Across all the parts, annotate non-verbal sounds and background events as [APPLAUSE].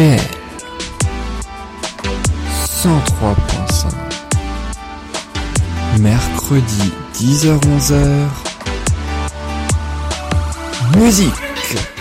RDL 103.5 Mercredi 10h-11h Musique.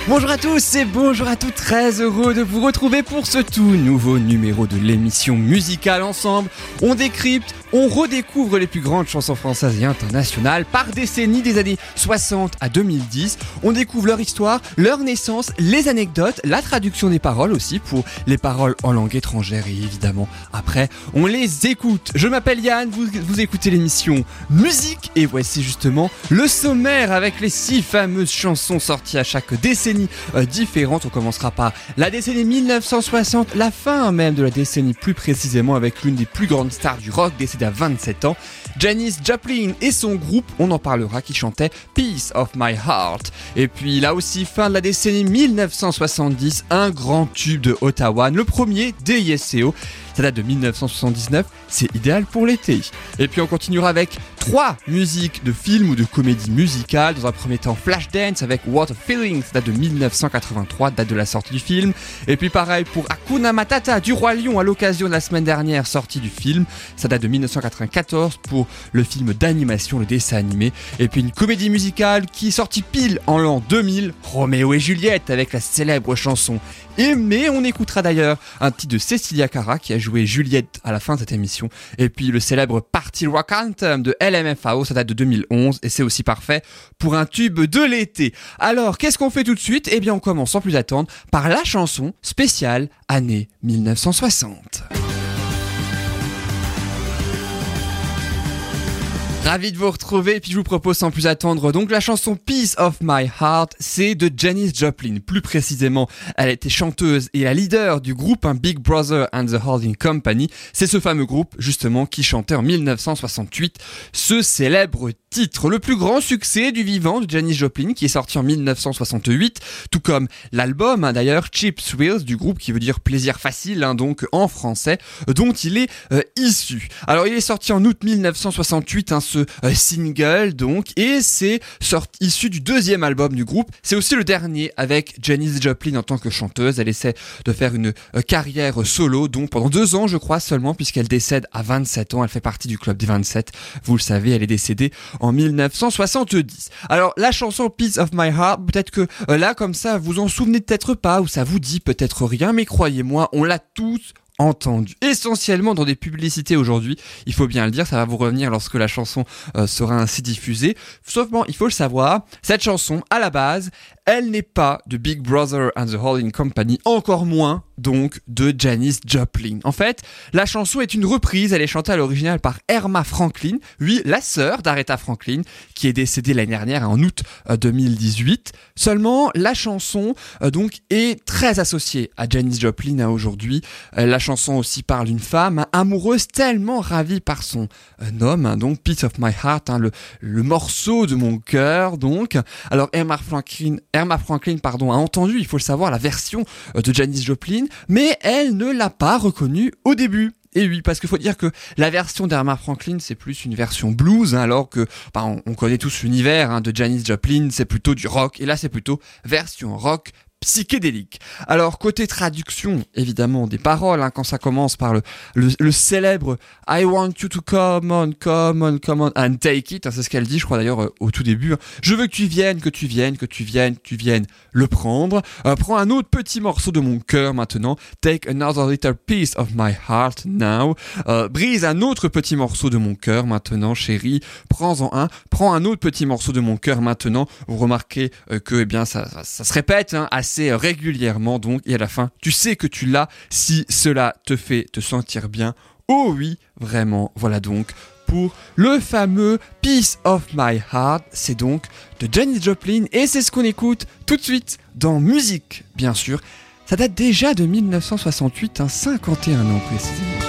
Bonjour à tous et bonjour à toutes, très heureux de vous retrouver pour ce tout nouveau numéro de l'émission musicale ensemble. On décrypte, on redécouvre les plus grandes chansons françaises et internationales par décennie des années 60 à 2010. On découvre leur histoire, leur naissance, les anecdotes, la traduction des paroles aussi pour les paroles en langue étrangère et évidemment après on les écoute. Je m'appelle Yann, vous, écoutez l'émission Musique et voici justement le sommaire avec les six fameuses chansons sorties à chaque décennie euh, différente. On commencera par la décennie 1960, la fin même de la décennie plus précisément avec l'une des plus grandes stars du rock à 27 ans, Janis Joplin et son groupe, on en parlera, qui chantait Peace of My Heart. Et puis là aussi, fin de la décennie 1970, un grand tube de Ottawa, le premier des YesEO. Ça date de 1979, c'est idéal pour l'été. Et puis on continuera avec trois musiques de films ou de comédies musicales. Dans un premier temps, Flashdance avec What a Feeling, ça date de 1983, date de la sortie du film. Et puis pareil pour Hakuna Matata du Roi Lion à l'occasion de la semaine dernière, sortie du film. Ça date de 1994 pour le film d'animation, le dessin animé. Et puis une comédie musicale qui est sortie pile en l'an 2000, Roméo et Juliette avec la célèbre chanson Aimé. On écoutera d'ailleurs un petit de Cecilia Cara qui a joué Juliette à la fin de cette émission. Et puis le célèbre Party Rock Anthem de LMFAO, ça date de 2011 et c'est aussi parfait pour un tube de l'été. Alors, qu'est-ce qu'on fait tout de suite? Eh bien, on commence sans plus attendre par la chanson spéciale année 1960. Ravi de vous retrouver et puis je vous propose sans plus attendre donc la chanson Peace of My Heart, c'est de Janis Joplin. Plus précisément, elle était chanteuse et la leader du groupe un Big Brother and the Holding Company. C'est ce fameux groupe justement qui chantait en 1968 ce célèbre titre, le plus grand succès du vivant de Janis Joplin qui est sorti en 1968, tout comme l'album hein, d'ailleurs Cheap Thrills du groupe qui veut dire plaisir facile hein, donc en français, dont il est euh, issu. Alors il est sorti en août 1968 hein, ce euh, single donc et c'est issu du deuxième album du groupe. C'est aussi le dernier avec Janis Joplin en tant que chanteuse. Elle essaie de faire une euh, carrière solo donc pendant deux ans je crois seulement puisqu'elle décède à 27 ans. Elle fait partie du club des 27. Vous le savez, elle est décédée en 1970. Alors la chanson Peace of My Heart, peut-être que euh, là comme ça vous en souvenez peut-être pas ou ça vous dit peut-être rien, mais croyez-moi, on l'a tous entendu essentiellement dans des publicités aujourd'hui. Il faut bien le dire, ça va vous revenir lorsque la chanson euh, sera ainsi diffusée. Sauf bon, il faut le savoir, cette chanson, à la base, elle n'est pas de Big Brother and the Holding Company, encore moins donc de Janis Joplin. En fait, la chanson est une reprise, elle est chantée à l'original par Erma Franklin, oui, la sœur d'Aretha Franklin, qui est décédée l'année dernière en août 2018. Euh, Seulement, la chanson euh, donc est très associée à Janis Joplin à aujourd'hui. Euh, la chanson aussi parle d'une femme amoureuse tellement ravie par son homme, hein, donc Piece of My Heart, hein, le, le morceau de mon cœur donc. Alors Erma Franklin, Erma Franklin a entendu, il faut le savoir, la version de Janis Joplin mais elle ne l'a pas reconnu au début. Et oui, parce qu'il faut dire que la version d'Erma Franklin, c'est plus une version blues, hein, alors que bah, on, connaît tous l'univers hein, de Janis Joplin, c'est plutôt du rock, et là c'est plutôt version rock psychédélique. Alors côté traduction, évidemment des paroles, hein, quand ça commence par le, le, célèbre I want you to come on, come on, come on and take it, hein, c'est ce qu'elle dit, je crois d'ailleurs euh, au tout début. Hein. Je veux que tu viennes, que tu viennes, que tu viennes, que tu viennes le prendre. Euh, prends un autre petit morceau de mon cœur maintenant. Take another little piece of my heart now. Euh, brise un autre petit morceau de mon cœur maintenant, chérie. Prends-en un. Prends un autre petit morceau de mon cœur maintenant. Vous remarquez que eh bien ça, ça, se répète hein, régulièrement donc et à la fin tu sais que tu l'as si cela te fait te sentir bien. Oh oui, vraiment, voilà donc pour le fameux Peace of My Heart, c'est donc de Janis Joplin et c'est ce qu'on écoute tout de suite dans musique bien sûr. Ça date déjà de 1968, un 51 ans précisément.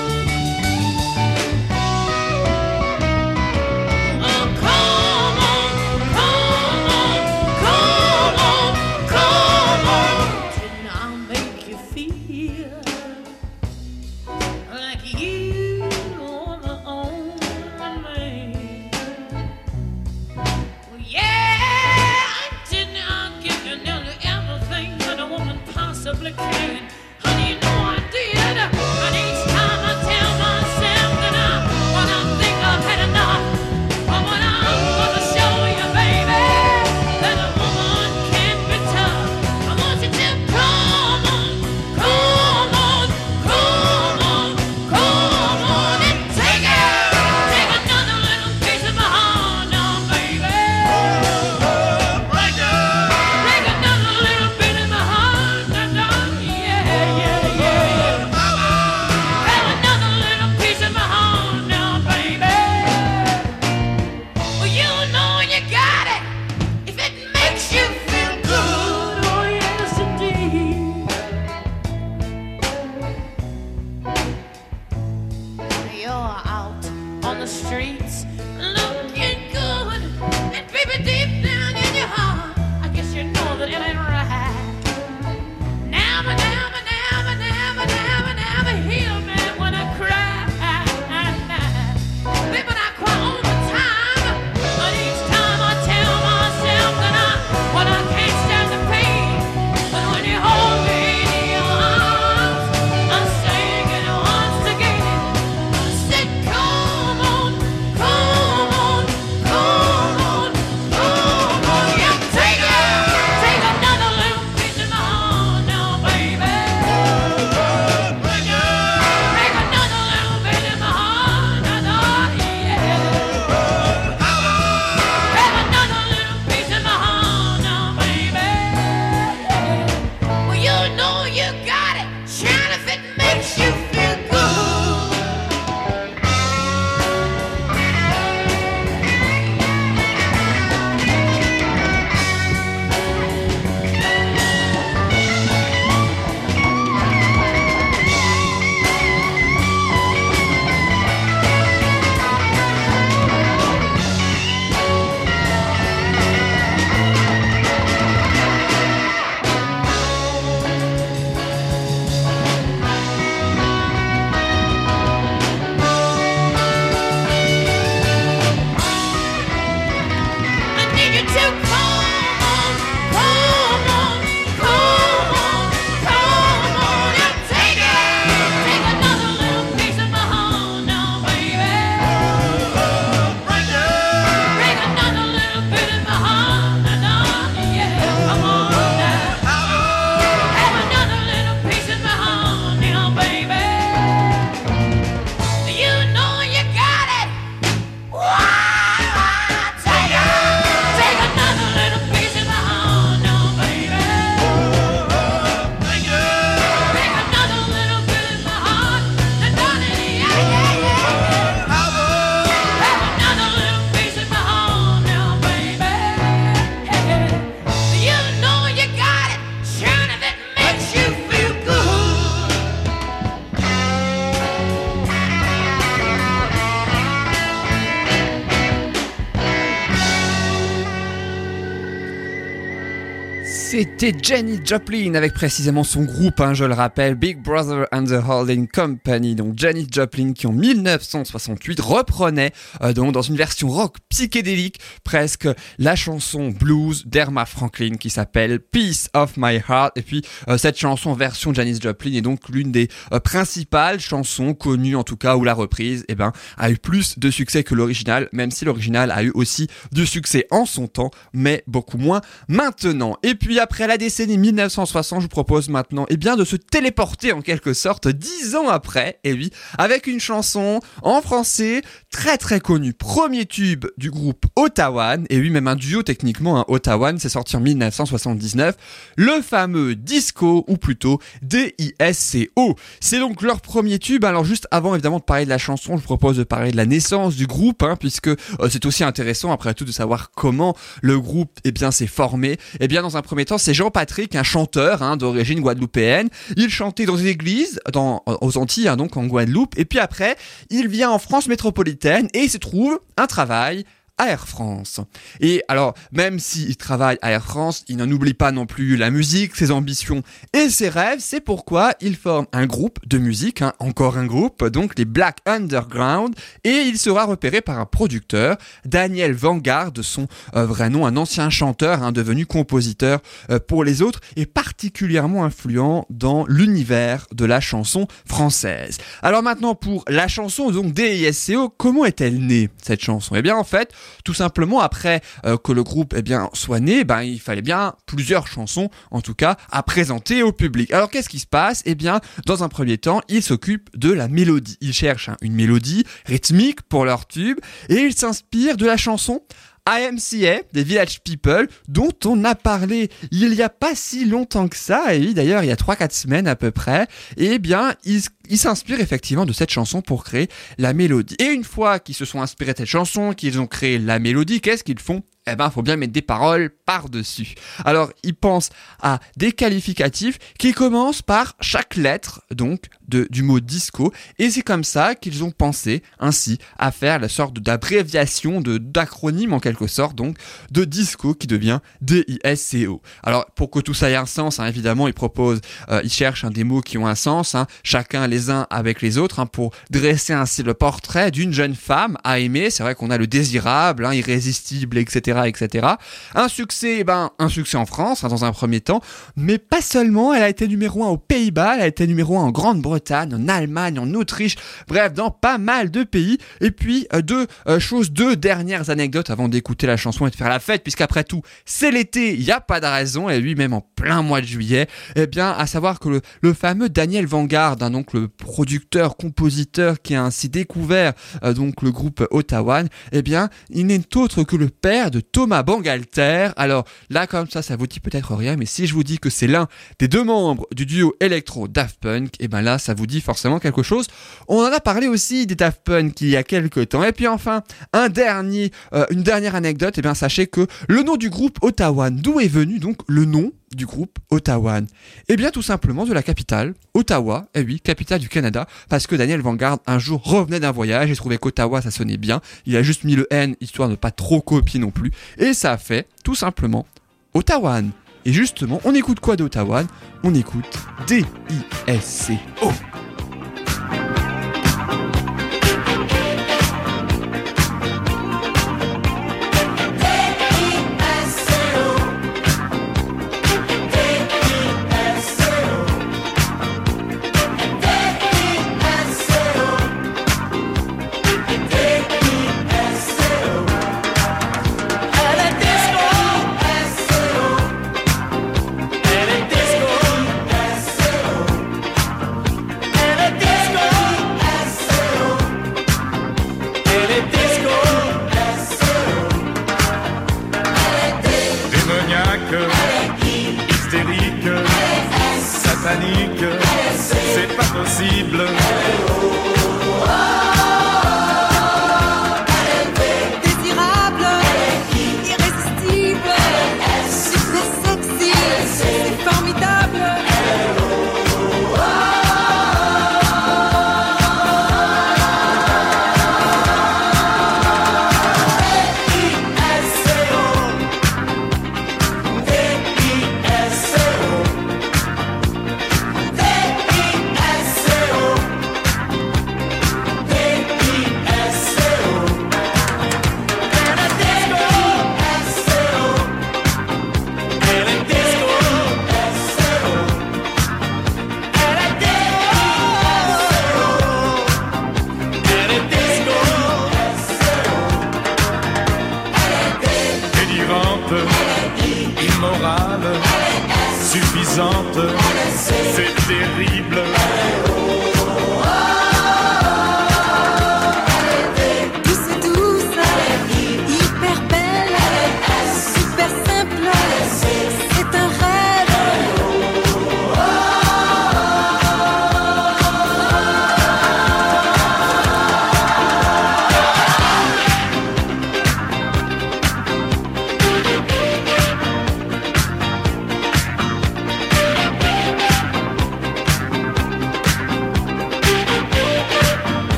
C'était Jenny Joplin avec précisément son groupe, hein, je le rappelle, Big Brother and the Holding Company. Donc Jenny Joplin qui en 1968 reprenait euh, donc dans une version rock psychédélique presque la chanson blues d'Erma Franklin qui s'appelle Peace of My Heart. Et puis euh, cette chanson version Janis Joplin est donc l'une des euh, principales chansons connues en tout cas où la reprise eh ben, a eu plus de succès que l'original, même si l'original a eu aussi du succès en son temps, mais beaucoup moins maintenant. Et puis après la décennie 1960, je vous propose maintenant eh bien, de se téléporter en quelque sorte dix ans après, et oui, avec une chanson en français très très connue. Premier tube du groupe Ottawa, et oui, même un duo techniquement, hein, Ottawa, c'est sorti en 1979, le fameux Disco, ou plutôt D-I-S-C-O. C'est donc leur premier tube, alors juste avant évidemment de parler de la chanson, je propose de parler de la naissance du groupe, hein, puisque euh, c'est aussi intéressant après tout de savoir comment le groupe eh bien, s'est formé. Eh bien, dans un premier temps, c'est Jean-Patrick, un chanteur hein, d'origine guadeloupéenne. Il chantait dans une église aux Antilles, hein, donc en Guadeloupe. Et puis après, il vient en France métropolitaine et il se trouve un travail Air France. Et alors, même s'il travaille à Air France, il n'en oublie pas non plus la musique, ses ambitions et ses rêves. C'est pourquoi il forme un groupe de musique, hein, encore un groupe, donc les Black Underground, et il sera repéré par un producteur, Daniel Vanguard, son euh, vrai nom, un ancien chanteur hein, devenu compositeur euh, pour les autres et particulièrement influent dans l'univers de la chanson française. Alors maintenant pour la chanson, donc DISCO, comment est-elle née cette chanson? Eh bien en fait, tout simplement, après euh, que le groupe eh bien, soit né, ben, il fallait bien plusieurs chansons, en tout cas, à présenter au public. Alors qu'est-ce qui se passe? Eh bien, dans un premier temps, ils s'occupent de la mélodie. Ils cherchent hein, une mélodie rythmique pour leur tube et ils s'inspirent de la chanson IMCA, des Village People, dont on a parlé il n'y a pas si longtemps que ça, et d'ailleurs il y a 3-4 semaines à peu près, et eh bien ils s'inspirent effectivement de cette chanson pour créer la mélodie. Et une fois qu'ils se sont inspirés de cette chanson, qu'ils ont créé la mélodie, qu'est-ce qu'ils font? Eh ben, faut bien mettre des paroles par-dessus. Alors, ils pensent à des qualificatifs qui commencent par chaque lettre, donc, de, du mot disco. Et c'est comme ça qu'ils ont pensé, ainsi, à faire la sorte d'abréviation, d'acronyme en quelque sorte, donc, de disco qui devient D-I-S-C-O. Alors, pour que tout ça ait un sens, hein, évidemment, ils proposent, euh, ils cherchent des mots qui ont un sens, hein, chacun les uns avec les autres, hein, pour dresser ainsi le portrait d'une jeune femme à aimer. C'est vrai qu'on a le désirable, hein, irrésistible, etc etc. Un succès, eh ben, un succès en France, hein, dans un premier temps, mais pas seulement, elle a été numéro 1 aux Pays-Bas, elle a été numéro 1 en Grande-Bretagne, en Allemagne, en Autriche, bref, dans pas mal de pays. Et puis, euh, deux euh, choses, deux dernières anecdotes avant d'écouter la chanson et de faire la fête, puisqu'après tout, c'est l'été, il n'y a pas de raison, et lui-même en plein mois de juillet, eh bien, à savoir que le, le fameux Daniel Vanguard, hein, donc le producteur, compositeur qui a ainsi découvert euh, donc le groupe Ottawa, eh bien, il n'est autre que le père de Thomas Bangalter. Alors là, comme ça, ça vous dit peut-être rien, mais si je vous dis que c'est l'un des deux membres du duo électro Daft Punk, et eh ben là, ça vous dit forcément quelque chose. On en a parlé aussi des Daft Punk il y a quelques temps. Et puis enfin, dernier, euh, une dernière anecdote. Et eh bien, sachez que le nom du groupe Ottawa, d'où est venu donc le nom? Du groupe Ottawa. Eh bien tout simplement de la capitale, Ottawa, eh oui, capitale du Canada, parce que Daniel Vanguard un jour revenait d'un voyage et trouvait qu'Ottawa ça sonnait bien, il a juste mis le N histoire de ne pas trop copier non plus, et ça a fait tout simplement Ottawa. Et justement, on écoute quoi d'Ottawa On écoute D-I-S-C-O.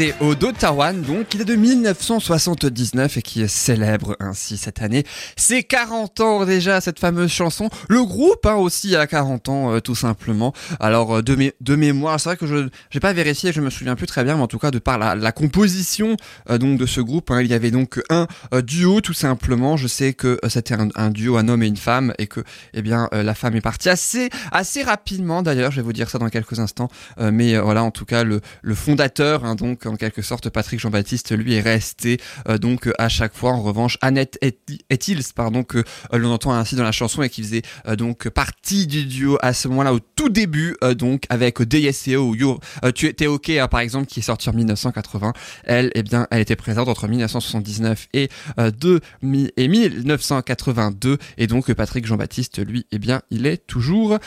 DISCO d'Ottawa, donc, qui est de 1979 et qui célèbre ainsi cette année C'est 40 ans déjà, cette fameuse chanson. Le groupe hein, aussi a 40 ans, euh, tout simplement. Alors, euh, de, mémoire, c'est vrai que je n'ai pas vérifié, je me souviens plus très bien, mais en tout cas, de par la, composition euh, donc de ce groupe, hein, il y avait donc un duo, tout simplement. Je sais que c'était un, un, duo, un homme et une femme, et que eh bien, la femme est partie assez, assez rapidement, d'ailleurs, je vais vous dire ça dans quelques instants. mais voilà, en tout cas, le, fondateur, hein, donc en quelque sorte Patrick Jean-Baptiste, lui est resté euh, donc à chaque fois. En revanche, Annette Etils, pardon, que euh, l'on entend ainsi dans la chanson et qui faisait euh, donc partie du duo à ce moment-là au tout début, donc avec DSCO ou Yo, étais ok, hein, par exemple, qui est sorti en 1980. Elle, eh bien, elle était présente entre 1979 et et 1982 et donc Patrick Jean-Baptiste, lui, eh bien, il est toujours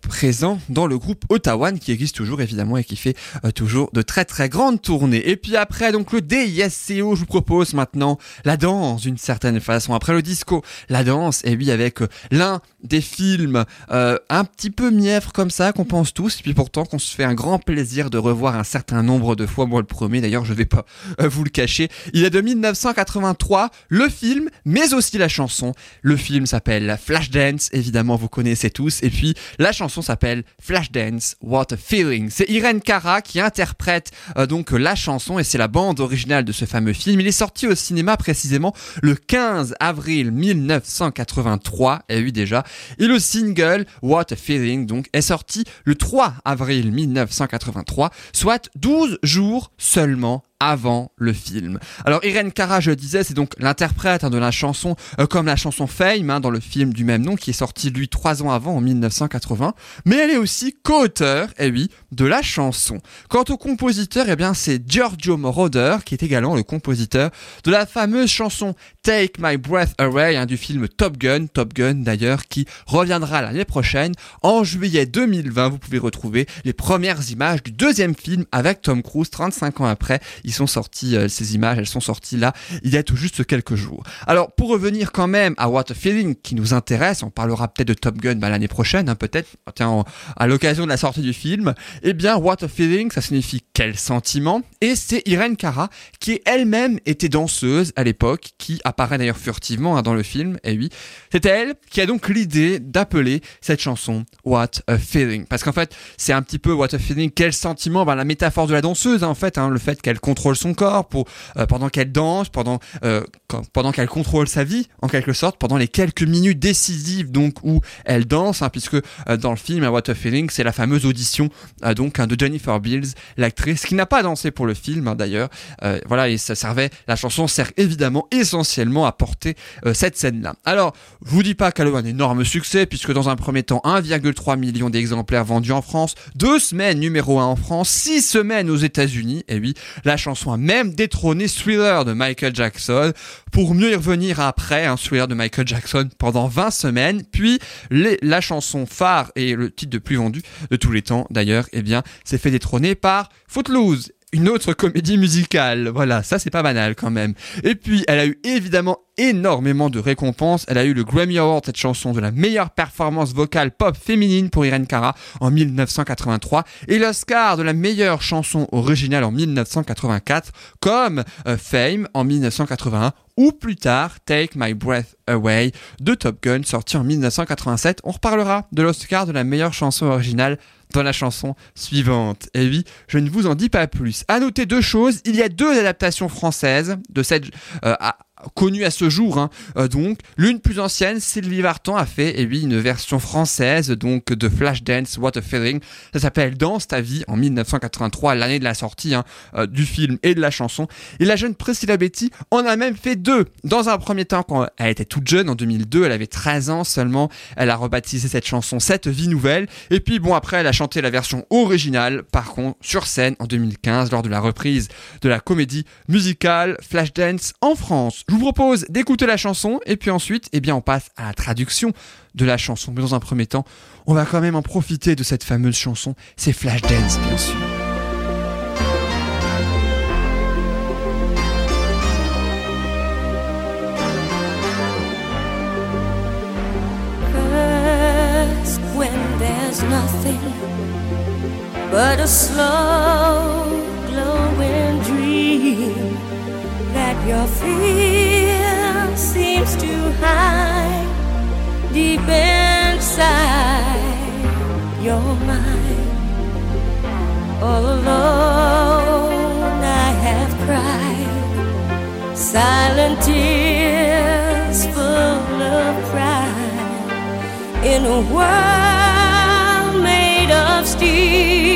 présent dans le groupe Ottawa qui existe toujours évidemment et qui fait euh, toujours de très très grandes Et puis après, donc le DISCO, je vous propose maintenant la danse d'une certaine façon. Après le disco, la danse, et oui, avec euh, l'un des films euh, un petit peu mièvre comme ça, qu'on pense tous, et puis pourtant qu'on se fait un grand plaisir de revoir un certain nombre de fois. Moi, le premier, d'ailleurs, je vais pas vous le cacher. Il est de 1983, le film, mais aussi la chanson. Le film s'appelle Flashdance, évidemment, vous connaissez tous. Et puis, la chanson s'appelle Flashdance, What a Feeling. C'est Irene Cara qui interprète euh, donc la chanson et c'est la bande originale de ce fameux film. Il est sorti au cinéma précisément le 15 avril 1983, et oui déjà. Et le single What a Feeling donc est sorti le 3 avril 1983, soit 12 jours seulement avant le film. Alors Irene Cara, je le disais, c'est donc l'interprète hein, de la chanson, euh, comme la chanson Fame hein, dans le film du même nom qui est sorti lui trois ans avant en 1980, mais elle est aussi co-auteur, et eh oui, de la chanson. Quant au compositeur, eh bien c'est Giorgio Moroder qui est également le compositeur de la fameuse chanson Take My Breath Away du film Top Gun, Top Gun d'ailleurs qui reviendra l'année prochaine en juillet 2020. Vous pouvez retrouver les premières images du deuxième film avec Tom Cruise 35 ans après ils sont sortis, euh, ces images, elles sont sorties là, il y a tout juste quelques jours. Alors, pour revenir quand même à What a Feeling qui nous intéresse, on parlera peut-être de Top Gun bah, l'année prochaine, hein, peut-être, tiens, à l'occasion de la sortie du film. Eh bien, What a Feeling, ça signifie quel sentiment? Et c'est Irene Cara, qui elle-même était danseuse à l'époque, qui apparaît d'ailleurs furtivement hein, dans le film, et oui, c'est elle qui a donc l'idée d'appeler cette chanson What a Feeling. Parce qu'en fait, c'est un petit peu What a Feeling, quel sentiment, bah, la métaphore de la danseuse, hein, en fait, hein, le fait qu'elle contrôle son corps, pour, euh, pendant qu'elle danse, pendant, euh, pendant qu'elle contrôle sa vie, en quelque sorte, pendant les quelques minutes décisives donc où elle danse, puisque euh, dans le film What a Feeling, c'est la fameuse audition donc de Jennifer Beals, l'actrice qui n'a pas dansé pour le film d'ailleurs. voilà, et ça servait, la chanson sert évidemment essentiellement à porter cette scène-là. Alors, je vous dis pas qu'elle a eu un énorme succès, puisque dans un premier temps, 1,3 million d'exemplaires vendus en France, deux semaines numéro 1 en France, six semaines aux États-Unis, et oui, la chanson a même détrôné Thriller de Michael Jackson, pour mieux y revenir après, un hein, Thriller de Michael Jackson pendant 20 semaines, puis la chanson phare et le titre de plus vendu de tous les temps d'ailleurs, eh bien, s'est fait détrôner par Footloose une autre comédie musicale. Voilà, ça c'est pas banal quand même. Et puis, elle a eu évidemment énormément de récompenses. Elle a eu le Grammy Award, cette chanson, de la meilleure performance vocale pop féminine pour Irene Cara en 1983 et l'Oscar de la meilleure chanson originale en 1984 comme euh, Fame en 1981 ou plus tard Take My Breath Away de Top Gun sorti en 1987. On reparlera de l'Oscar de la meilleure chanson originale dans la chanson suivante. Et oui, je ne vous en dis pas plus. À noter deux choses, il y a deux adaptations françaises de cette euh, connu à ce jour. Hein. Euh, donc, l'une plus ancienne, Sylvie Vartan a fait et eh oui, une version française donc de Flashdance What a Feeling. Ça s'appelle Danse ta vie en 1983, l'année de la sortie hein, euh, du film et de la chanson. Et la jeune Priscilla Betty en a même fait deux. Dans un premier temps, quand elle était toute jeune, en 2002, elle avait 13 ans seulement. Elle a rebaptisé cette chanson Cette vie nouvelle. Et puis bon, après, elle a chanté la version originale, par contre, sur scène en 2015 lors de la reprise de la comédie musicale Flashdance en France. Je vous propose d'écouter la chanson et puis ensuite, eh bien, on passe à la traduction de la chanson. Mais dans un premier temps, on va quand même en profiter de cette fameuse chanson. C'est Flashdance, bien sûr. but a slow dream your fear seems to hide deep inside your mind. All alone, I have cried silent tears full of pride in a world made of steel,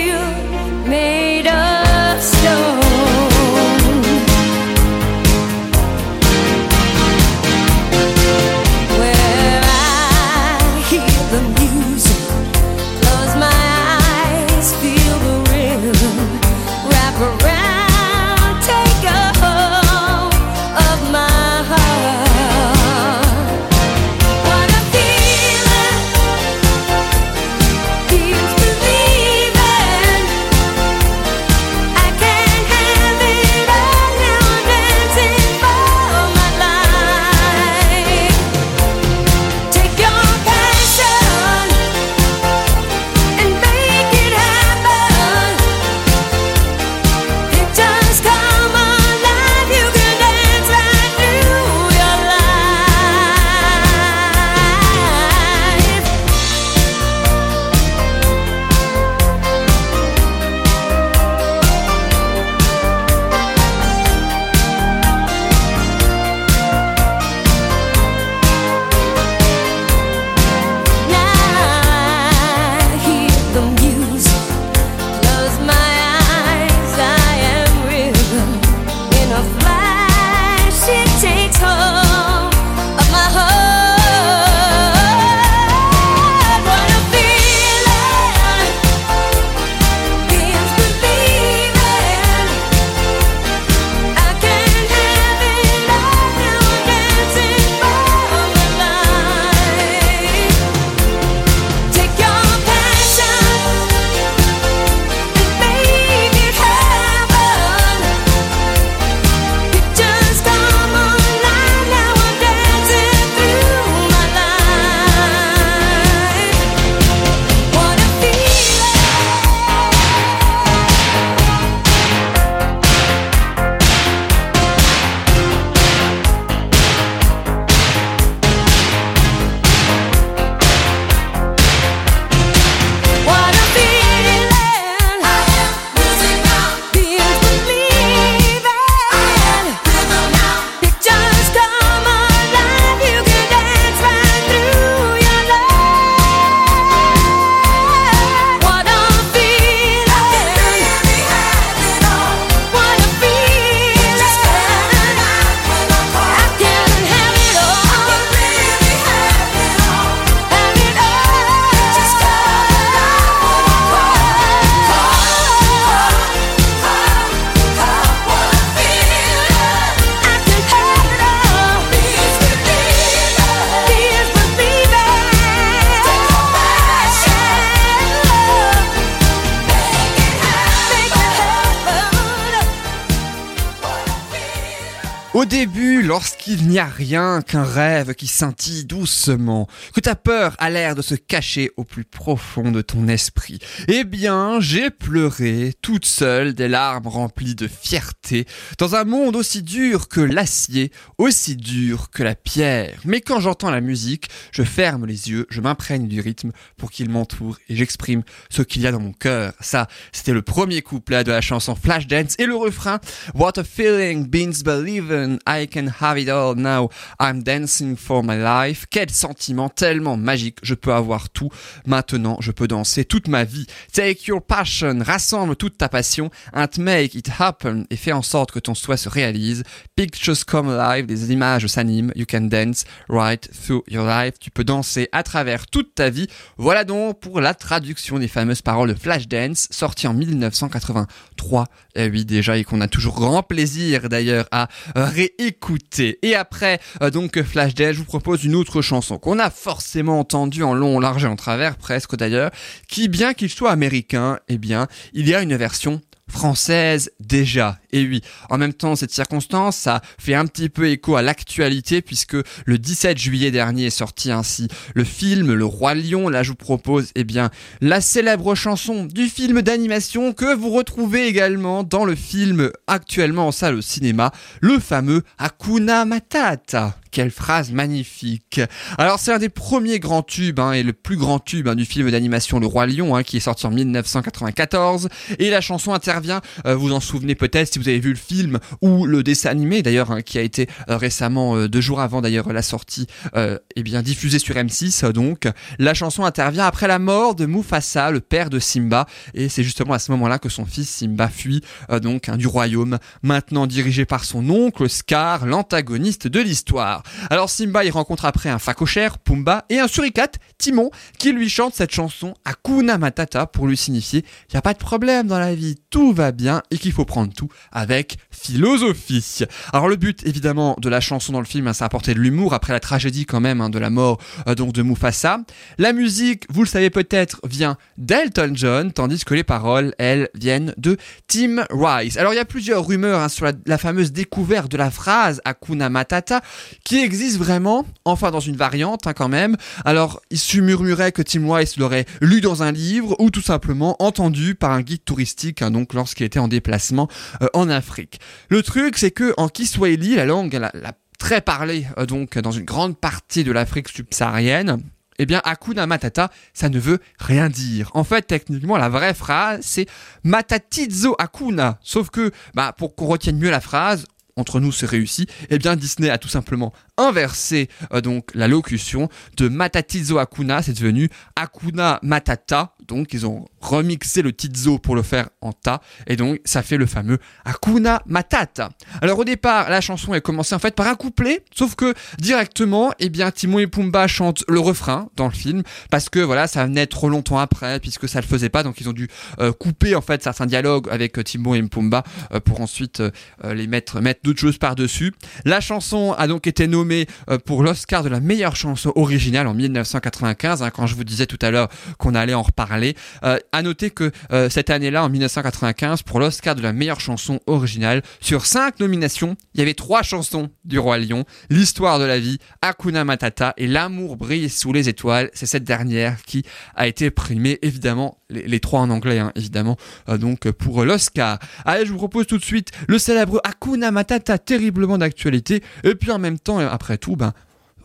lorsqu'il n'y a rien qu'un rêve qui scintille doucement, que ta peur a l'air de se cacher au plus profond de ton esprit, eh bien, j'ai pleuré toute seule des larmes remplies de fierté dans un monde aussi dur que l'acier, aussi dur que la pierre. Mais quand j'entends la musique, je ferme les yeux, je m'imprègne du rythme pour qu'il m'entoure et j'exprime ce qu'il y a dans mon cœur. Ça, c'était le premier couplet de la chanson Flashdance et le refrain What a feeling beans believe I can have it all now, I'm dancing for my life. Quel sentiment tellement magique, je peux avoir tout. Maintenant, je peux danser toute ma vie. Take your passion, rassemble toute ta passion, and make it happen, et fais en sorte que ton souhait se réalise. Pictures come alive, les images s'animent, you can dance right through your life. Tu peux danser à travers toute ta vie. Voilà donc pour la traduction des fameuses paroles de Flashdance, sorti en 1983. Et oui, déjà, et qu'on a toujours grand plaisir d'ailleurs à réécouter. Et après, euh, donc Flashdance, je vous propose une autre chanson qu'on a forcément entendue en long, en large et en travers, presque d'ailleurs, qui, bien qu'il soit américain, eh bien, il y a une version française déjà. Et oui, en même temps, cette circonstance, ça fait un petit peu écho à l'actualité puisque le 17 juillet dernier est sorti ainsi le film Le Roi Lion. Là, je vous propose, eh bien, la célèbre chanson du film d'animation que vous retrouvez également dans le film actuellement en salle au cinéma, le fameux Hakuna Matata. Quelle phrase magnifique. Alors c'est un des premiers grands tubes hein, et le plus grand tube hein, du film d'animation Le Roi Lion hein, qui est sorti en 1994 et la chanson intervient, euh, vous en souvenez peut-être avez vu le film ou le dessin animé d'ailleurs hein, qui a été euh, récemment euh, deux jours avant d'ailleurs la sortie eh bien diffusé sur M6 donc la chanson intervient après la mort de Mufasa le père de Simba et c'est justement à ce moment-là que son fils Simba fuit donc du royaume maintenant dirigé par son oncle Scar l'antagoniste de l'histoire. Alors Simba, il rencontre après un facochère, Pumba, et un suricate, Timon, qui lui chante cette chanson Hakuna Matata pour lui signifier il n'y a pas de problème dans la vie, tout va bien et qu'il faut prendre tout avec philosophie. Alors le but évidemment de la chanson dans le film, hein, c'est apporter de l'humour après la tragédie quand même hein, de la mort euh, donc de Mufasa. La musique, vous le savez peut-être, vient d'Elton John, tandis que les paroles, elles, viennent de Tim Rice. Alors il y a plusieurs rumeurs hein, sur la, fameuse découverte de la phrase Hakuna Matata qui existe vraiment, enfin dans une variante quand même. Alors il se murmurait que Tim Rice l'aurait lu dans un livre ou tout simplement entendu par un guide touristique donc lorsqu'il était en déplacement euh, en Afrique. Le truc, c'est que en Kiswahili, la langue la, très parlée euh, donc dans une grande partie de l'Afrique subsaharienne, eh bien, Hakuna Matata, ça ne veut rien dire. En fait, techniquement, la vraie phrase, c'est Matatizo Hakuna. Sauf que, bah, pour qu'on retienne mieux la phrase, entre nous c'est réussi, eh bien Disney a tout simplement inversé euh, donc la locution de Matatizo Hakuna, c'est devenu Hakuna Matata, donc ils ont remixé le Tizo pour le faire en ta, et donc ça fait le fameux Hakuna Matata. Alors au départ, la chanson est commencée en fait par un couplet, sauf que directement, eh bien Timon et Pumba chantent le refrain dans le film, parce que voilà, ça venait trop longtemps après, puisque ça le faisait pas, donc ils ont dû euh, couper en fait certains dialogues avec euh, Timon et Pumba pour ensuite les mettre, mettre d'autres choses par-dessus. La chanson a donc été nommée euh, pour l'Oscar de la meilleure chanson originale en 1995, hein, quand je vous disais tout à l'heure qu'on allait en reparler. Euh, à noter que euh, cette année-là, en 1995, pour l'Oscar de la meilleure chanson originale, sur cinq nominations, il y avait trois chansons du Roi Lion, L'histoire de la vie, Hakuna Matata et L'amour brille sous les étoiles. C'est cette dernière qui a été primée, évidemment, les, trois en anglais, hein, évidemment, donc pour l'Oscar. Allez, je vous propose tout de suite le célèbre Hakuna Matata terriblement d'actualité. Et puis en même temps, après tout, ben,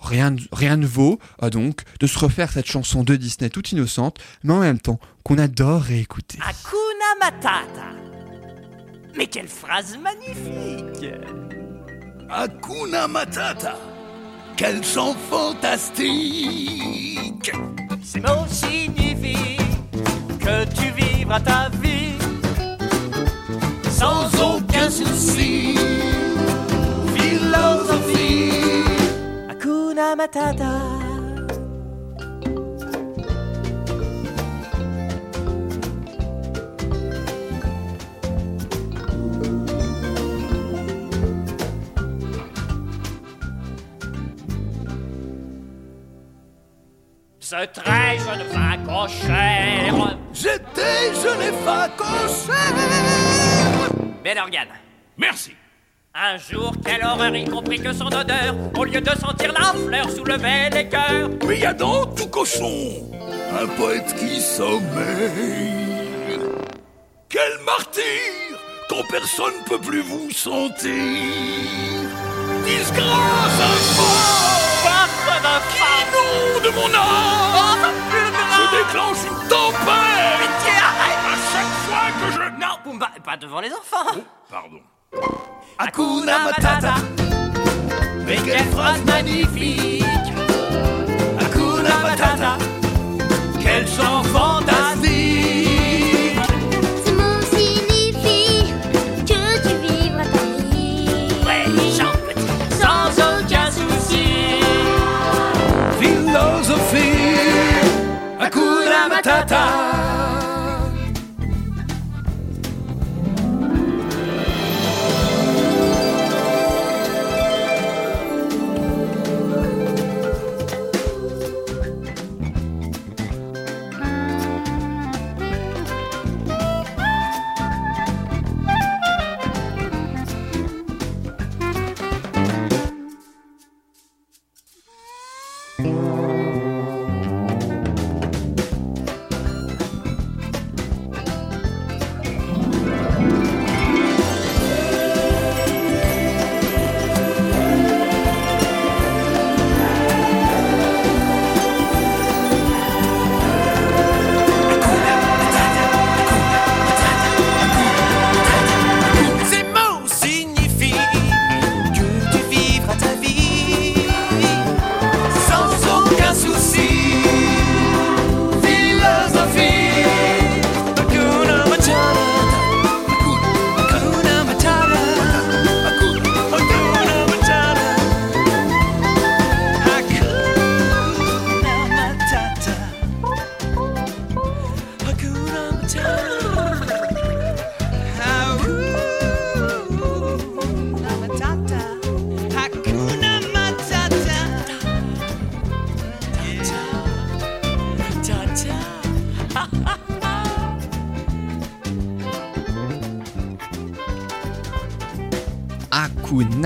rien, rien ne vaut euh, donc de se refaire cette chanson de Disney toute innocente, mais en même temps qu'on adore réécouter. Hakuna Matata Mais quelle phrase magnifique Hakuna Matata Quel chant fantastique Ces mots signifient que tu vivras ta vie sans aucun souci. Hakuna Matata. Ce très jeune facochère. J'étais jeune et facochère. Ben Organe. Merci. Un jour, quelle horreur, y compris que son odeur, au lieu de sentir la fleur, soulevait les cœurs. Mais y a dans tout cochon un poète qui sommeille. Quel martyr quand personne peut plus vous sentir. Disgrâce infâme femme Nom de mon âme Oh, Je déclenche une tempête Pitié, arrête À chaque fois que je... Non, Pumba, pas devant les enfants Pardon. Hakuna Matata. Mais quelle phrase magnifique. Hakuna Matata. Quel chant fantastique. Ce mot signifie que tu vivras ta vie. Ouais, chante petit. Sans aucun souci. Philosophie. Hakuna Matata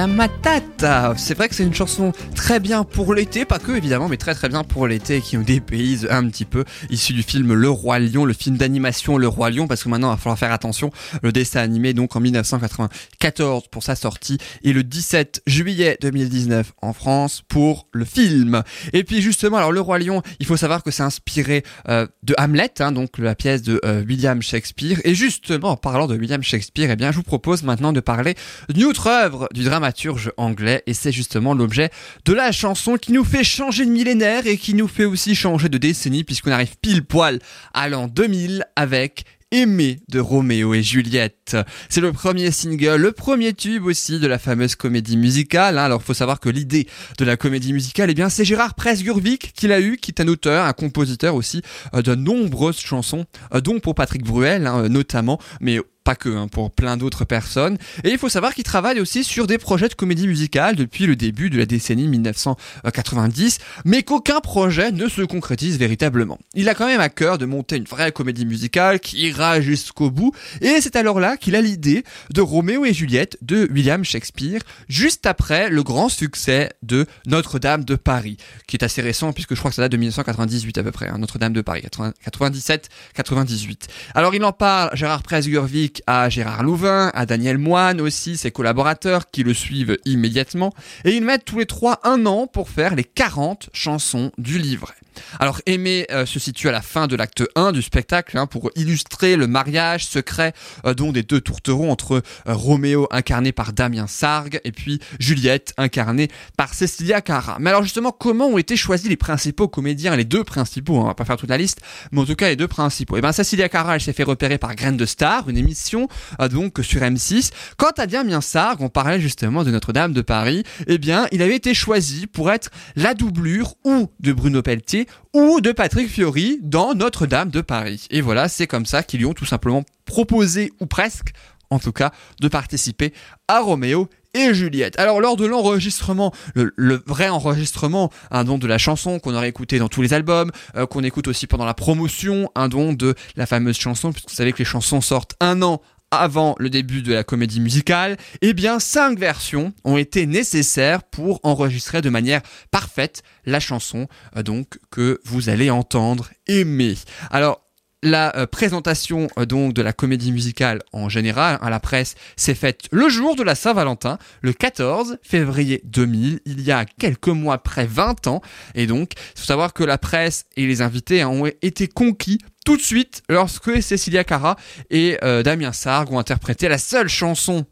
Hakuna Matata. C'est vrai que c'est une chanson très bien pour l'été, pas que évidemment, mais très très bien pour l'été qui nous dépayse un petit peu, issu du film Le Roi Lion, le film d'animation Le Roi Lion, parce que maintenant il va falloir faire attention. Le dessin animé donc en 1994 pour sa sortie et le 17 juillet 2019 en France pour le film. Et puis justement, alors Le Roi Lion, il faut savoir que c'est inspiré euh, de Hamlet, hein, donc la pièce de euh, William Shakespeare. Et justement, en parlant de William Shakespeare, eh bien, je vous propose maintenant de parler d'une autre œuvre du dramaturge anglais, et c'est justement l'objet de la chanson qui nous fait changer de millénaire et qui nous fait aussi changer de décennie, puisqu'on arrive pile poil à l'an 2000 avec Aimé de Roméo et Juliette. C'est le premier single, le premier tube aussi de la fameuse comédie musicale. hein. Alors faut savoir que l'idée de la comédie musicale, eh bien c'est Gérard Presgurvic qui l'a eu, qui est un auteur, un compositeur aussi euh, de nombreuses chansons, euh, dont pour Patrick Bruel hein, notamment, mais pas que, hein, pour plein d'autres personnes. Et il faut savoir qu'il travaille aussi sur des projets de comédie musicale depuis le début de la décennie 1990, mais qu'aucun projet ne se concrétise véritablement. Il a quand même à cœur de monter une vraie comédie musicale qui ira jusqu'au bout, et c'est alors là qu'il a l'idée de Roméo et Juliette de William Shakespeare, juste après le grand succès de Notre-Dame de Paris, qui est assez récent puisque je crois que ça date de 1998 à peu près, hein, Notre-Dame de Paris, 97-98. Alors il en parle, Gérard À Gérard Louvain, à Daniel Moine aussi, ses collaborateurs qui le suivent immédiatement, et ils mettent tous les trois un an pour faire les 40 chansons du livret. Alors Aimé euh, se situe à la fin de l'acte 1 du spectacle hein, pour illustrer le mariage secret euh, des deux tourterons entre euh, Roméo incarné par Damien Sargue et puis Juliette incarnée par Cecilia Cara. Mais alors justement comment ont été choisis les principaux comédiens, les deux principaux, hein, on va pas faire toute la liste, mais en tout cas les deux principaux? Et ben Cecilia Cara elle s'est fait repérer par Graine de Star, une émission euh, donc sur M6. Quant à Damien Sargue, on parlait justement de Notre-Dame de Paris, eh bien il avait été choisi pour être la doublure ou de Bruno Pelletier ou de Patrick Fiori dans Notre-Dame de Paris. Et voilà, c'est comme ça qu'ils lui ont tout simplement proposé, ou presque, en tout cas, de participer à Roméo et Juliette. Alors lors de l'enregistrement, le, vrai enregistrement, un don de la chanson qu'on aurait écouté dans tous les albums, euh, qu'on écoute aussi pendant la promotion, un don de la fameuse chanson, puisque vous savez que les chansons sortent un an avant le début de la comédie musicale, eh bien, cinq versions ont été nécessaires pour enregistrer de manière parfaite la chanson euh, que vous allez entendre, aimer. Alors, la euh, présentation euh, donc de la comédie musicale en général à la presse s'est faite le jour de la Saint-Valentin, le 14 février 2000, il y a quelques mois près 20 ans. Et donc, il faut savoir que la presse et les invités hein, ont été conquis tout de suite lorsque Cecilia Cara et euh, Damien Sarg ont interprété la seule chanson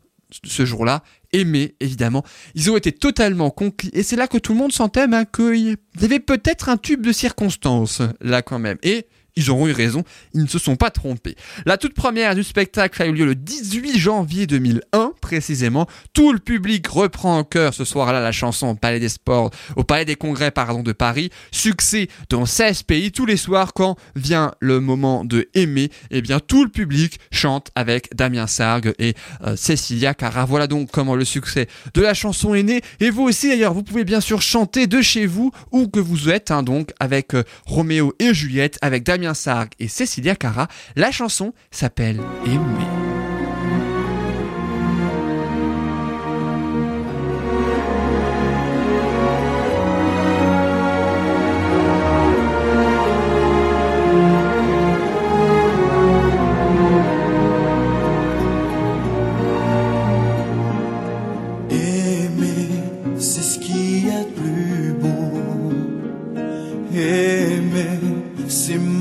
ce jour-là, aimée évidemment. Ils ont été totalement conquis et c'est là que tout le monde sentait hein, qu'il y avait peut-être un tube de circonstance là quand même. Et ils auront eu raison, ils ne se sont pas trompés. La toute première du spectacle a eu lieu le 18 janvier 2001, précisément. Tout le public reprend en chœur ce soir-là la chanson au Palais des Sports, au Palais des Congrès, pardon, de Paris. Succès dans 16 pays tous les soirs quand vient le moment de aimer, eh bien tout le public chante avec Damien Sargue et euh, Cécilia Cara. Voilà donc comment le succès de la chanson est né. Et vous aussi d'ailleurs, vous pouvez bien sûr chanter de chez vous où que vous êtes, hein, donc avec euh, Roméo et Juliette, avec Damien Et Cécilia Cara. La chanson s'appelle. Aimer,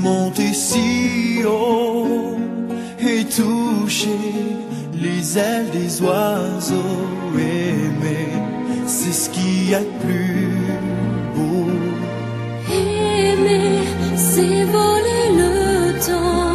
monter si haut et toucher les ailes des oiseaux. Aimer, c'est ce qu'il y a de plus beau. Aimer, c'est voler le temps.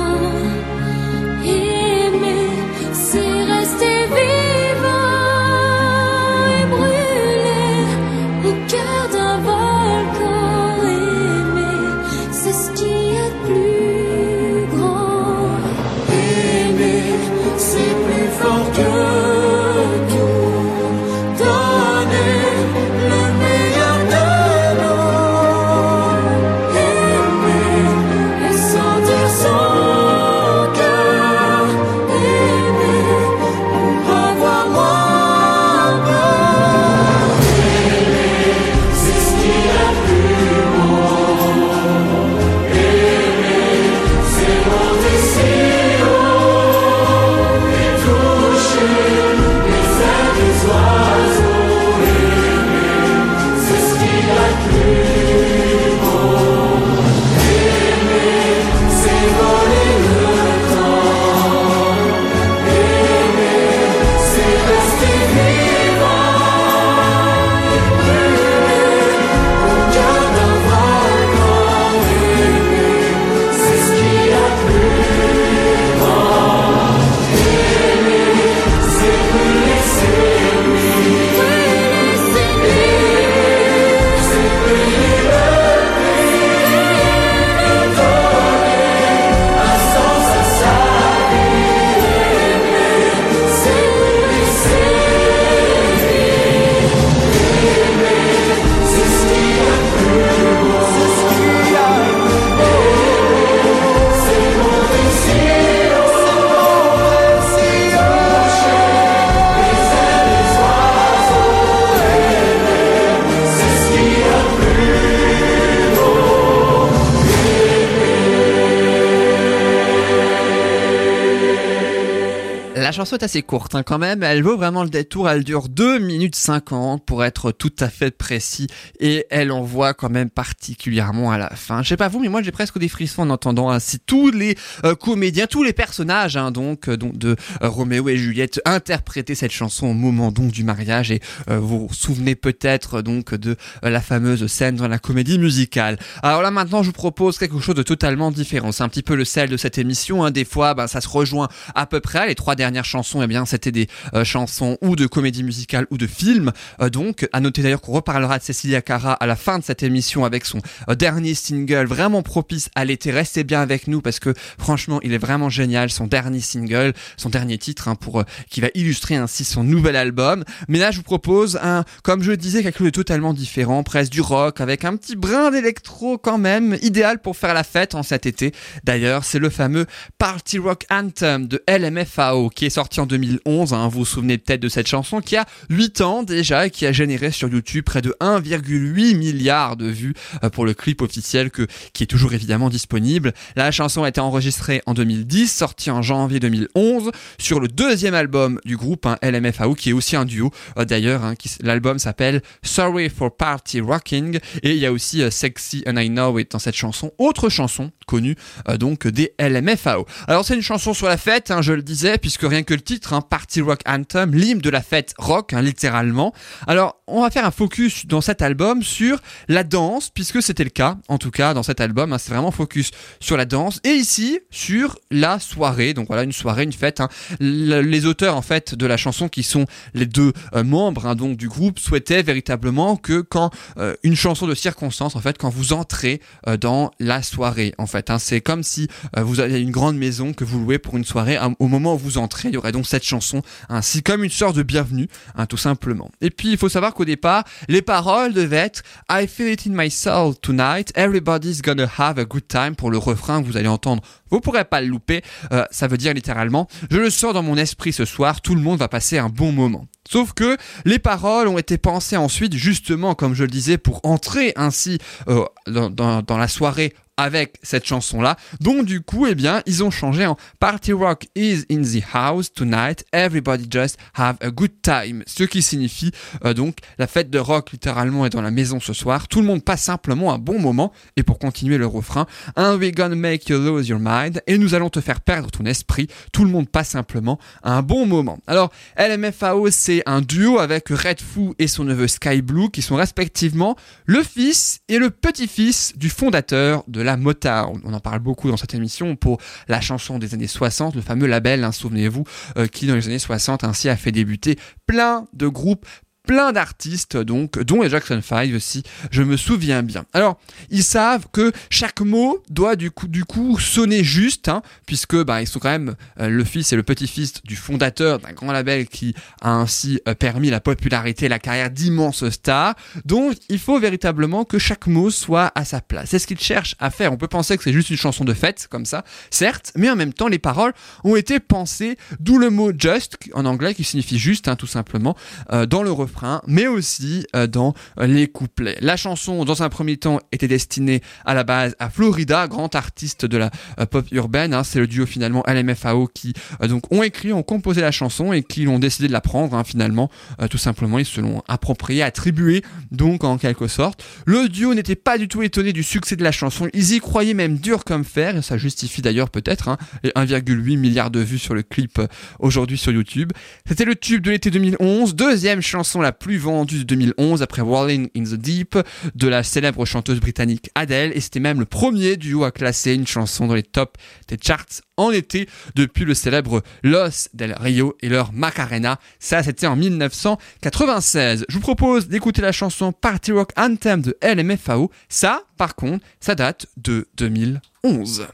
Chanson est assez courte hein, quand même, elle vaut vraiment le détour, elle dure 2 minutes 50 pour être tout à fait précis et elle envoie quand même particulièrement à la fin. Je sais pas vous, mais moi j'ai presque des frissons en entendant ainsi tous les euh, comédiens, tous les personnages hein, donc, euh, donc de euh, Roméo et Juliette interpréter cette chanson au moment donc du mariage et euh, vous vous souvenez peut-être donc de la fameuse scène dans la comédie musicale. Alors là maintenant je vous propose quelque chose de totalement différent, c'est un petit peu le sel de cette émission, hein. des fois ben, ça se rejoint à peu près, les trois dernières chansons eh bien c'était des euh, chansons ou de comédie musicale ou de film, Euh, donc à noter d'ailleurs qu'on reparlera de Cecilia Cara à la fin de cette émission avec son euh, dernier single vraiment propice à l'été, restez bien avec nous parce que franchement il est vraiment génial, son dernier single, son dernier titre hein, pour qui va illustrer ainsi son nouvel album. Mais là je vous propose un, comme je disais, quelque chose de totalement différent, presque du rock avec un petit brin d'électro quand même, idéal pour faire la fête en cet été. D'ailleurs c'est le fameux Party Rock Anthem de LMFAO qui est sorti en 2011. hein. vous vous souvenez peut-être de cette chanson qui a 8 ans déjà et qui a généré sur YouTube près de 1,8 milliard de vues euh, pour le clip officiel que, qui est toujours évidemment disponible. La chanson a été enregistrée en 2010, sortie en janvier 2011 sur le deuxième album du groupe, hein, LMFAO, qui est aussi un duo euh, d'ailleurs. hein, L'album s'appelle Sorry for Party Rocking et il y a aussi euh, Sexy and I Know It dans cette chanson. Autre chanson connue donc des LMFAO. Alors c'est une chanson sur la fête, je le disais, puisque rien que le titre, hein, Party Rock Anthem, l'hymne de la fête rock, hein, littéralement. Alors on va faire un focus dans cet album sur la danse, puisque c'était le cas, en tout cas dans cet album, hein, c'est vraiment focus sur la danse, et ici sur la soirée, donc voilà une soirée, une fête. hein. Le- les auteurs en fait de la chanson, qui sont les deux euh, membres donc du groupe, souhaitaient véritablement que quand euh, une chanson de circonstance, en fait, quand vous entrez euh, dans la soirée, en fait, c'est comme si vous avez une grande maison que vous louez pour une soirée. au moment où vous entrez, il y aurait donc cette chanson, ainsi comme une sorte de bienvenue, hein, tout simplement. Et puis il faut savoir qu'au départ, les paroles devaient être I feel it in my soul tonight, everybody's gonna have a good time pour le refrain que vous allez entendre. Vous pourrez pas le louper, euh, ça veut dire littéralement je le sens dans mon esprit ce soir, tout le monde va passer un bon moment. Sauf que les paroles ont été pensées ensuite justement, comme je le disais, pour entrer ainsi euh, dans la soirée avec cette chanson-là. Donc du coup, eh bien, ils ont changé en Party Rock is in the house tonight, everybody just have a good time. Ce qui signifie euh, donc la fête de rock littéralement est dans la maison ce soir. Tout le monde passe simplement un bon moment. Et pour continuer le refrain, and we're gonna make you lose your mind. Et nous allons te faire perdre ton esprit. Tout le monde passe simplement un bon moment. Alors, LMFAO, c'est un duo avec Red Foo et son neveu Sky Blue qui sont respectivement le fils et le petit-fils du fondateur de la Motown. On en parle beaucoup dans cette émission pour la chanson des années 60, le fameux label, hein, souvenez-vous, euh, qui dans les années 60 ainsi a fait débuter plein de groupes plein d'artistes donc dont les Jackson 5 aussi je me souviens bien. Alors ils savent que chaque mot doit du coup du coup sonner juste hein, puisque bah ils sont quand même euh, le fils et le petit-fils du fondateur d'un grand label qui a ainsi euh, permis la popularité et la carrière d'immenses stars. Donc il faut véritablement que chaque mot soit à sa place. C'est ce qu'ils cherchent à faire. On peut penser que c'est juste une chanson de fête comme ça certes mais en même temps les paroles ont été pensées d'où le mot just en anglais qui signifie juste hein, tout simplement euh, dans le refrain, mais aussi euh, dans euh, les couplets. La chanson, dans un premier temps, était destinée à la base à Florida, grand artiste de la euh, pop urbaine. hein. C'est le duo finalement LMFAO qui donc ont écrit, ont composé la chanson et qui ont décidé de la prendre hein, finalement. Tout simplement, ils se l'ont approprié, attribué donc en quelque sorte. Le duo n'était pas du tout étonné du succès de la chanson. Ils y croyaient même dur comme fer, et ça justifie d'ailleurs peut-être hein, les 1,8 milliard de vues sur le clip aujourd'hui sur YouTube. C'était le tube de l'été 2011, deuxième chanson la plus vendue de 2011 après Rolling in the Deep de la célèbre chanteuse britannique Adele et c'était même le premier duo à classer une chanson dans les tops des charts en été depuis le célèbre Los del Rio et leur Macarena. Ça, c'était en 1996. Je vous propose d'écouter la chanson Party Rock Anthem de LMFAO. Ça, par contre, ça date de 2011.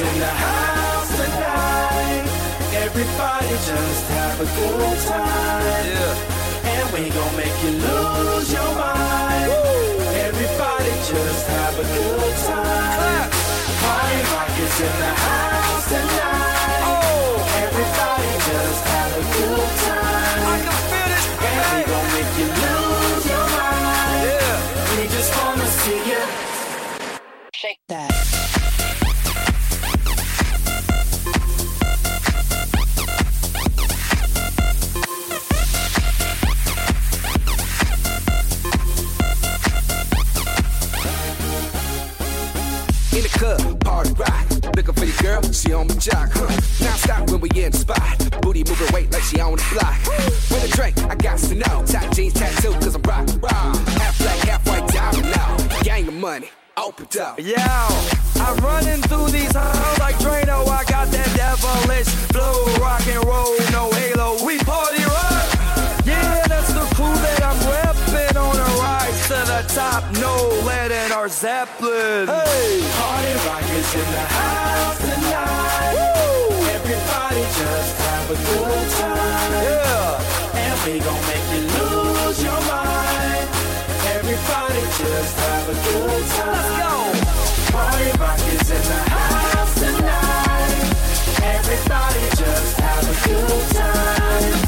In the house tonight. Everybody just have a good time. Club, party rock. Looking for your girl, she on my jock. Huh. Now stop when we in the spot. Booty moving weight like she on the block. With a drink, I got to know. Tight jeans tattoo, cause I'm rock, raw. Half black, half white diamond now. Gang of money. opened up. Yeah, I'm running through these halls like Drano. I got that devilish flow, rock and roll, no halo. We party rock. Yeah, that's the crew to the top. No letting our Zeppelin. Hey, Party rock is in the house tonight. Everybody just have a good time. yeah. And we gon' make you lose your mind. Everybody just have a good time. Let's go. Party rock is in the house tonight. Everybody just have a good time.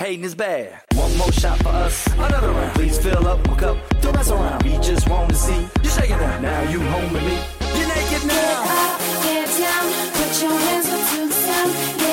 Hating is bad. One more shot for us, another round. Please fill up my cup, don't mess around. We just want to see you shaking it. Now you home with me. You're naked now. Get now. up, get down, put your hands up to the sound.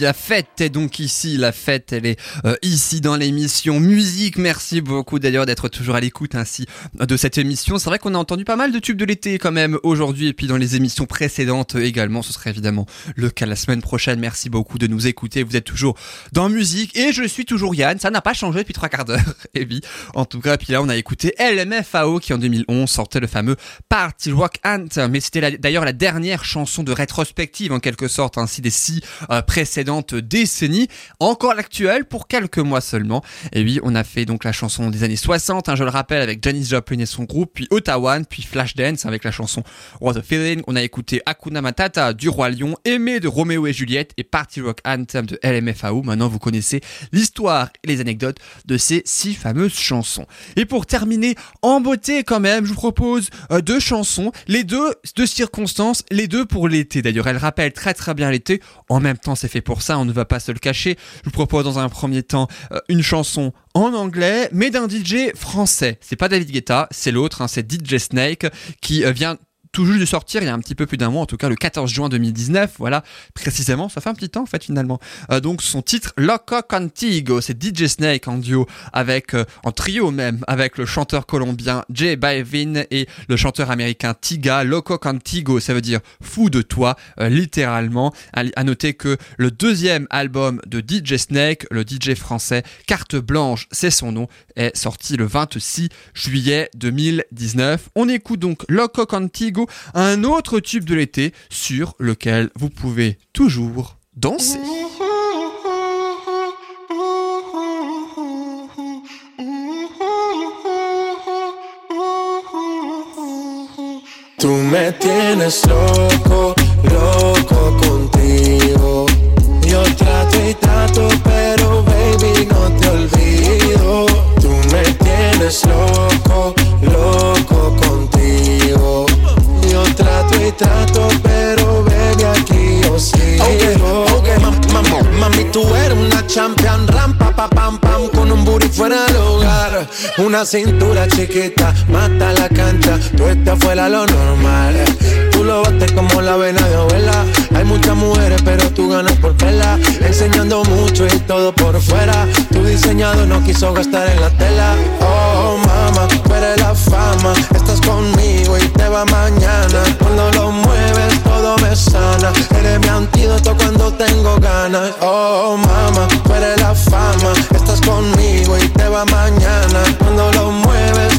La fête est donc ici. La fête, elle est euh, ici dans l'émission musique. Merci beaucoup d'ailleurs d'être toujours à l'écoute ainsi de cette émission. C'est vrai qu'on a entendu pas mal de tubes de l'été quand même aujourd'hui et puis dans les émissions précédentes également. Ce serait évidemment le cas la semaine prochaine. Merci beaucoup de nous écouter. Vous êtes toujours dans musique et je suis toujours Yann. Ça n'a pas changé depuis trois quarts d'heure. [LAUGHS] Et oui, en tout cas, puis là on a écouté LMFAO qui en 2011 sortait le fameux Party Rock Anthem. Mais c'était d'ailleurs la dernière chanson de rétrospective en quelque sorte ainsi des six euh, précédentes décennies. Encore l'actuelle pour quelques mois seulement. Et oui, on a fait donc la chanson des années 60, hein, je le rappelle, avec Janis Joplin et son groupe, puis Ottawa, puis Flashdance avec la chanson What a Feeling. On a écouté Hakuna Matata du Roi Lion, Aimé de Roméo et Juliette et Party Rock Anthem de LMFAO. Maintenant, vous connaissez l'histoire et les anecdotes de ces six fameuses chansons. Et pour terminer en beauté quand même, je vous propose euh, deux chansons, les deux de circonstances, les deux pour l'été. D'ailleurs, elles rappellent très très bien l'été. En même temps, c'est fait pour ça, on ne va pas se le cacher. Je vous propose dans un premier temps euh, une chanson en anglais, mais d'un DJ français. C'est pas David Guetta, c'est l'autre, hein, c'est DJ Snake, qui euh, vient tout juste de sortir il y a un petit peu plus d'un mois, en tout cas le 14 juin 2019, voilà, précisément, ça fait un petit temps en fait finalement. Euh, donc son titre Loco Contigo, c'est DJ Snake en duo avec, euh, en trio même, avec le chanteur colombien J Balvin et le chanteur américain Tiga. Loco Contigo, ça veut dire fou de toi, euh, littéralement. À noter que le deuxième album de DJ Snake, le DJ français Carte Blanche, c'est son nom, est sorti le 26 juillet 2019. On écoute donc Loco Contigo, un autre tube de l'été sur lequel vous pouvez toujours danser. Tú me tienes loco, loco contigo. Yo trato y trato, pero baby no te olvido. Tú me tienes loco, loco yo trato y trato, pero baby aquí yo sí. Okay, okay. Mam, mam, mami, tú eres una champion, rampa, pa, pam, pam, con un booty fuera del hogar. Una cintura chiquita, mata la cancha, tú estás fuera lo normal. Tú lo bates como la vena de abuela hay muchas mujeres, pero tú ganas por vela. Enseñando mucho y todo por fuera. Tu diseñado no quiso gastar en la tela. Oh, mama, tú la fama. Estás conmigo y te va mañana. Cuando lo mueves, todo me sana. Eres mi antídoto cuando tengo ganas. Oh, mama, tú eres la fama. Estás conmigo y te va mañana. Cuando lo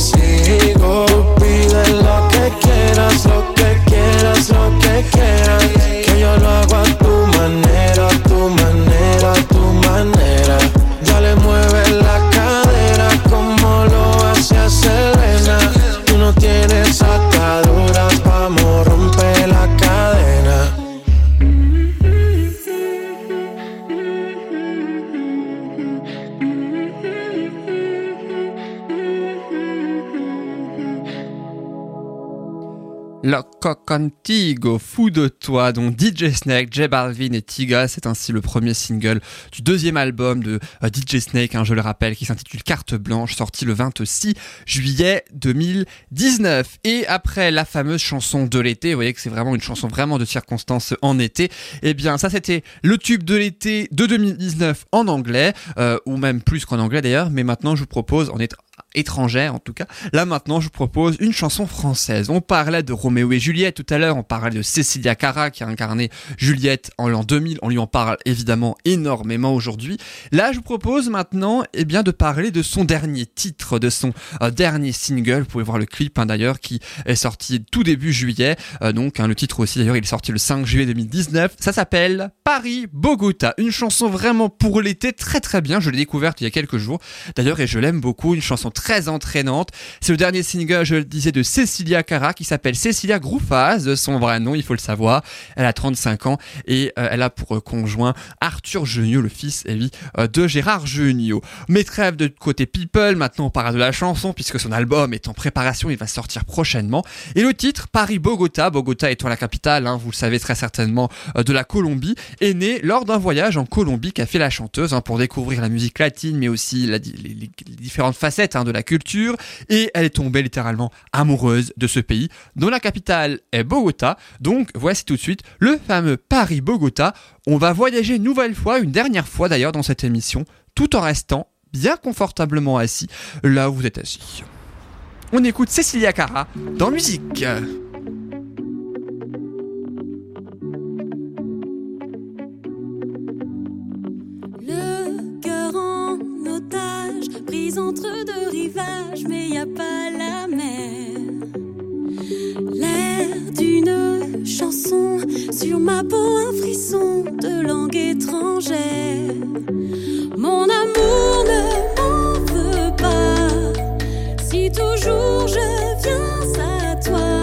see. Loco Contigo, fou de toi, dont DJ Snake, J Balvin et Tiga, c'est ainsi le premier single du deuxième album de euh, DJ Snake, hein, je le rappelle, qui s'intitule Carte Blanche, sorti le 26 juillet 2019. Et après la fameuse chanson de l'été, vous voyez que c'est vraiment une chanson vraiment de circonstance en été, eh bien ça c'était le tube de l'été de 2019 en anglais, euh, ou même plus qu'en anglais d'ailleurs, mais maintenant je vous propose, en étant étrangère en tout cas. Là maintenant, je vous propose une chanson française. On parlait de Roméo et Juliette tout à l'heure, on parlait de Cecilia Cara qui a incarné Juliette en l'an 2000, on lui en parle évidemment énormément aujourd'hui. Là, je vous propose maintenant eh bien de parler de son dernier titre, de son euh, dernier single. Vous pouvez voir le clip hein, d'ailleurs qui est sorti tout début juillet. Euh, donc hein, le titre aussi d'ailleurs, il est sorti le 5 juillet 2019. Ça s'appelle Paris Bogota, une chanson vraiment pour l'été, très très bien. Je l'ai découverte il y a quelques jours d'ailleurs et je l'aime beaucoup, une chanson très entraînante. C'est le dernier single, je le disais, de Cecilia Cara qui s'appelle Cecilia De son vrai nom, il faut le savoir. Elle a 35 ans et euh, elle a pour conjoint Arthur Junio, le fils oui, euh, de Gérard Junio. Mais trêve de côté people, maintenant on parle de la chanson puisque son album est en préparation, il va sortir prochainement. Et le titre, Paris-Bogota, Bogota étant la capitale, hein, vous le savez très certainement, euh, de la Colombie, est né lors d'un voyage en Colombie qu'a fait la chanteuse hein, pour découvrir la musique latine mais aussi les différentes facettes hein, de la culture et elle est tombée littéralement amoureuse de ce pays dont la capitale est Bogota. Donc voici tout de suite le fameux Paris-Bogota. On va voyager une nouvelle fois, une dernière fois d'ailleurs dans cette émission, tout en restant bien confortablement assis là où vous êtes assis. On écoute Cecilia Cara dans musique. Entre deux rivages, mais y a pas la mer. L'air d'une chanson, sur ma peau un frisson de langue étrangère. Mon amour ne m'en veut pas, si toujours je viens à toi.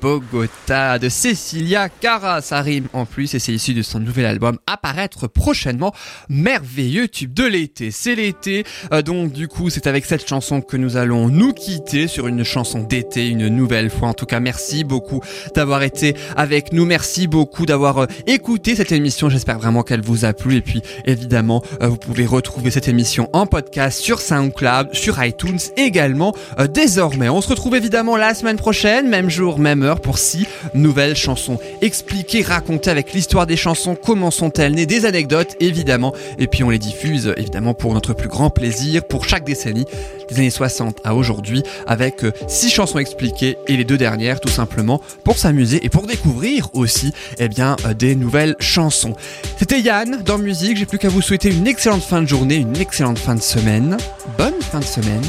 Bogota de Cecilia Cara. Ça rime en plus et c'est issu de son nouvel album à paraître prochainement. Merveilleux tube de l'été. C'est l'été, euh, donc du coup c'est avec cette chanson que nous allons nous quitter sur une chanson d'été une nouvelle fois. En tout cas, merci beaucoup d'avoir été avec nous. Merci beaucoup d'avoir euh, écouté cette émission. J'espère vraiment qu'elle vous a plu. Et puis évidemment, euh, vous pouvez retrouver cette émission en podcast sur SoundCloud, sur iTunes également désormais. On se retrouve évidemment la semaine prochaine, même jour, même heure pour six nouvelles chansons expliquées, racontées avec l'histoire des chansons, comment sont-elles nées, des anecdotes évidemment. Et puis on les diffuse évidemment pour notre plus grand plaisir pour chaque décennie des années 60 à aujourd'hui avec euh, six chansons expliquées et les deux dernières tout simplement pour s'amuser et pour découvrir aussi eh bien euh, des nouvelles chansons. C'était Yann dans musique, j'ai plus qu'à vous souhaiter une excellente fin de journée, une excellente fin de semaine. Bonne fin de semaine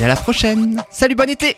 et à la prochaine. Salut, bon été